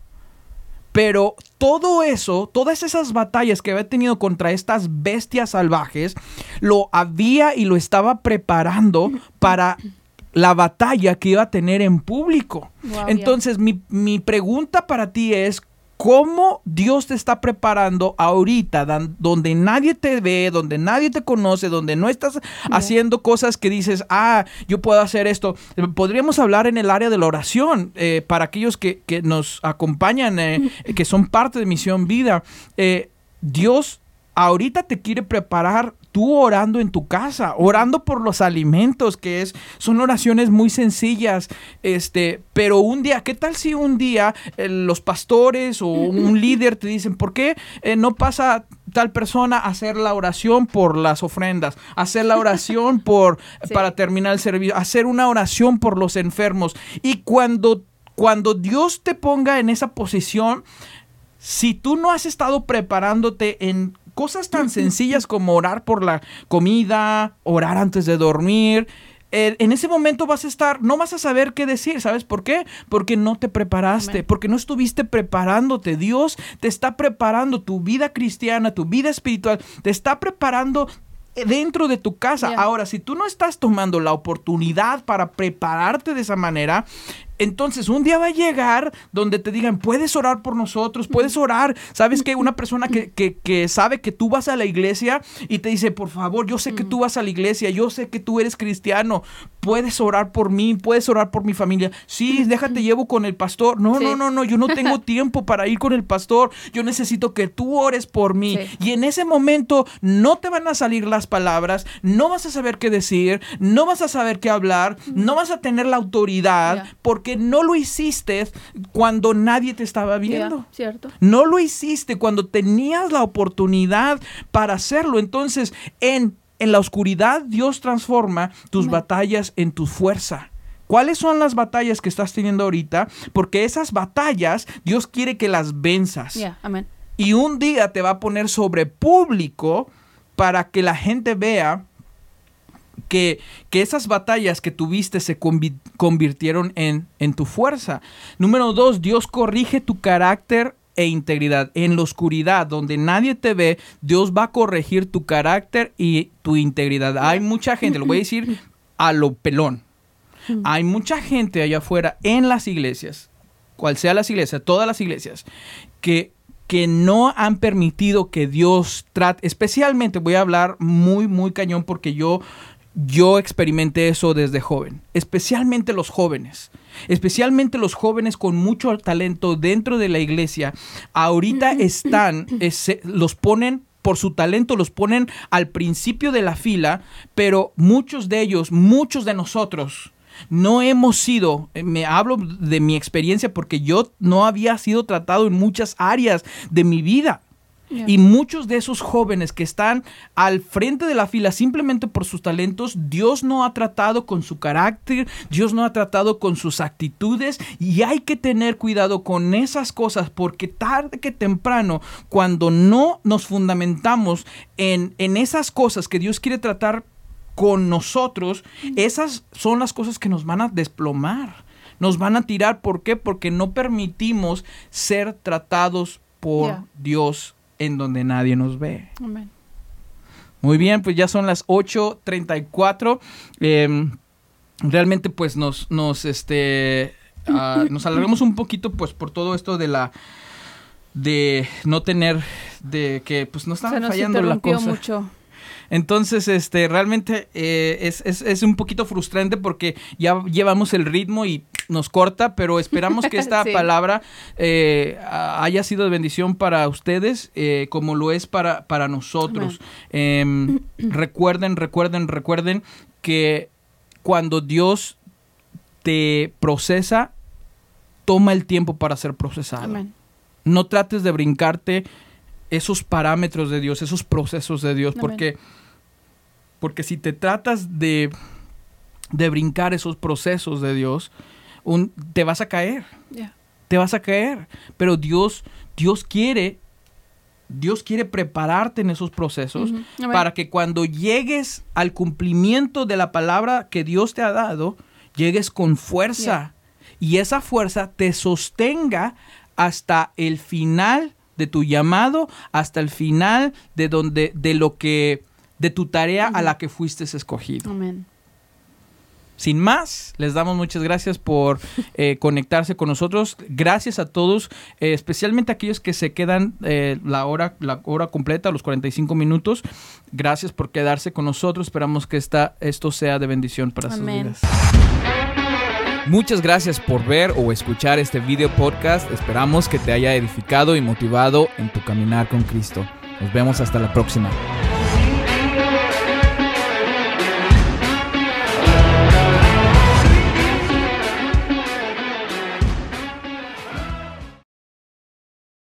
Pero todo eso, todas esas batallas que había tenido contra estas bestias salvajes, lo había y lo estaba preparando para la batalla que iba a tener en público. Wow, Entonces, mi, mi pregunta para ti es, cómo Dios te está preparando ahorita, donde nadie te ve, donde nadie te conoce, donde no estás haciendo cosas que dices, ah, yo puedo hacer esto. Eh, Podríamos hablar en el área de la oración, eh, para aquellos que, que nos acompañan, eh, que son parte de Misión Vida. Eh, Dios ahorita te quiere preparar tú orando en tu casa, orando por los alimentos, que es, son oraciones muy sencillas, este, pero un día, ¿qué tal si un día eh, los pastores o un líder te dicen, ¿por qué eh, no pasa tal persona a hacer la oración por las ofrendas, hacer la oración por, Sí. para terminar el servicio, hacer una oración por los enfermos? Y cuando, cuando Dios te ponga en esa posición, si tú no has estado preparándote en cosas tan sencillas como orar por la comida, orar antes de dormir, eh, en ese momento vas a estar, no vas a saber qué decir, ¿sabes por qué? Porque no te preparaste, porque no estuviste preparándote. Dios te está preparando tu vida cristiana, tu vida espiritual, te está preparando eh, dentro de tu casa. Ahora, si tú no estás tomando la oportunidad para prepararte de esa manera, entonces un día va a llegar donde te digan, puedes orar por nosotros, puedes orar. ¿Sabes que Una persona que, que- que sabe que tú vas a la iglesia y te dice, por favor, yo sé que tú vas a la iglesia, yo sé que tú eres cristiano, puedes orar por mí, puedes orar por mi familia. Sí, déjate llevo con el pastor. No, Sí. no, no, no, yo no tengo tiempo para ir con el pastor. Yo necesito que tú ores por mí. Sí. Y en ese momento no te van a salir las palabras, no vas a saber qué decir, no vas a saber qué hablar, no vas a tener la autoridad porque no lo hiciste cuando nadie te estaba viendo. ¿Cierto? No lo hiciste cuando tenías la oportunidad para hacerlo. Entonces, en, en la oscuridad, Dios transforma tus batallas en tu fuerza. ¿Cuáles son las batallas que estás teniendo ahorita? Porque esas batallas Dios quiere que las venzas. Y un día te va a poner sobre público para que la gente vea que, que esas batallas que tuviste se convi- convirtieron en, en tu fuerza. Número dos, Dios corrige tu carácter e integridad. En la oscuridad, donde nadie te ve, Dios va a corregir tu carácter y tu integridad. Hay mucha gente, lo voy a decir a lo pelón. Hay mucha gente allá afuera en las iglesias, cual sea las iglesias, todas las iglesias, que, que no han permitido que Dios trate, especialmente voy a hablar muy, muy cañón porque yo, yo experimenté eso desde joven, especialmente los jóvenes. Especialmente los jóvenes con mucho talento dentro de la iglesia, ahorita están, eh, se- los ponen por su talento los ponen al principio de la fila, pero muchos de ellos, muchos de nosotros, no hemos sido, eh, me hablo de mi experiencia porque yo no había sido tratado en muchas áreas de mi vida. Y muchos de esos jóvenes que están al frente de la fila simplemente por sus talentos, Dios no ha tratado con su carácter, Dios no ha tratado con sus actitudes y hay que tener cuidado con esas cosas porque tarde que temprano, cuando no nos fundamentamos en, en esas cosas que Dios quiere tratar con nosotros, esas son las cosas que nos van a desplomar. Nos van a tirar, ¿por qué? Porque no permitimos ser tratados por. Dios en donde nadie nos ve. Amén. Muy bien, pues ya son las 8.34. Eh, realmente pues nos, nos, este, ah, nos alargamos un poquito pues por todo esto de la, de no tener, de que pues no estaba fallando la cosa. mucho. Entonces, este, realmente eh, es, es- es un poquito frustrante porque ya llevamos el ritmo y nos corta, pero esperamos que esta Sí. palabra eh, haya sido de bendición para ustedes, eh, como lo es para, para nosotros. Em, recuerden, recuerden, recuerden que cuando Dios te procesa, toma el tiempo para ser procesado. Amén. No trates de brincarte esos parámetros de Dios, esos procesos de Dios, Amén. porque, porque si te tratas de, de brincar esos procesos de Dios, un- te vas a caer, te vas a caer. Pero Dios, Dios quiere, Dios quiere prepararte en esos procesos para que cuando llegues al cumplimiento de la palabra que Dios te ha dado, llegues con fuerza. Y esa fuerza te sostenga hasta el final de tu llamado, hasta el final de donde de lo que de tu tarea a la que fuiste escogido. Amén. Sin más, les damos muchas gracias por eh, conectarse con nosotros. Gracias a todos, eh, especialmente a aquellos que se quedan eh, la, hora, la hora completa, los 45 minutos. Gracias por quedarse con nosotros. Esperamos que esta, esto sea de bendición para Amén. sus vidas. Muchas gracias por ver o escuchar este video podcast. Esperamos que te haya edificado y motivado en tu caminar con Cristo. Nos vemos hasta la próxima.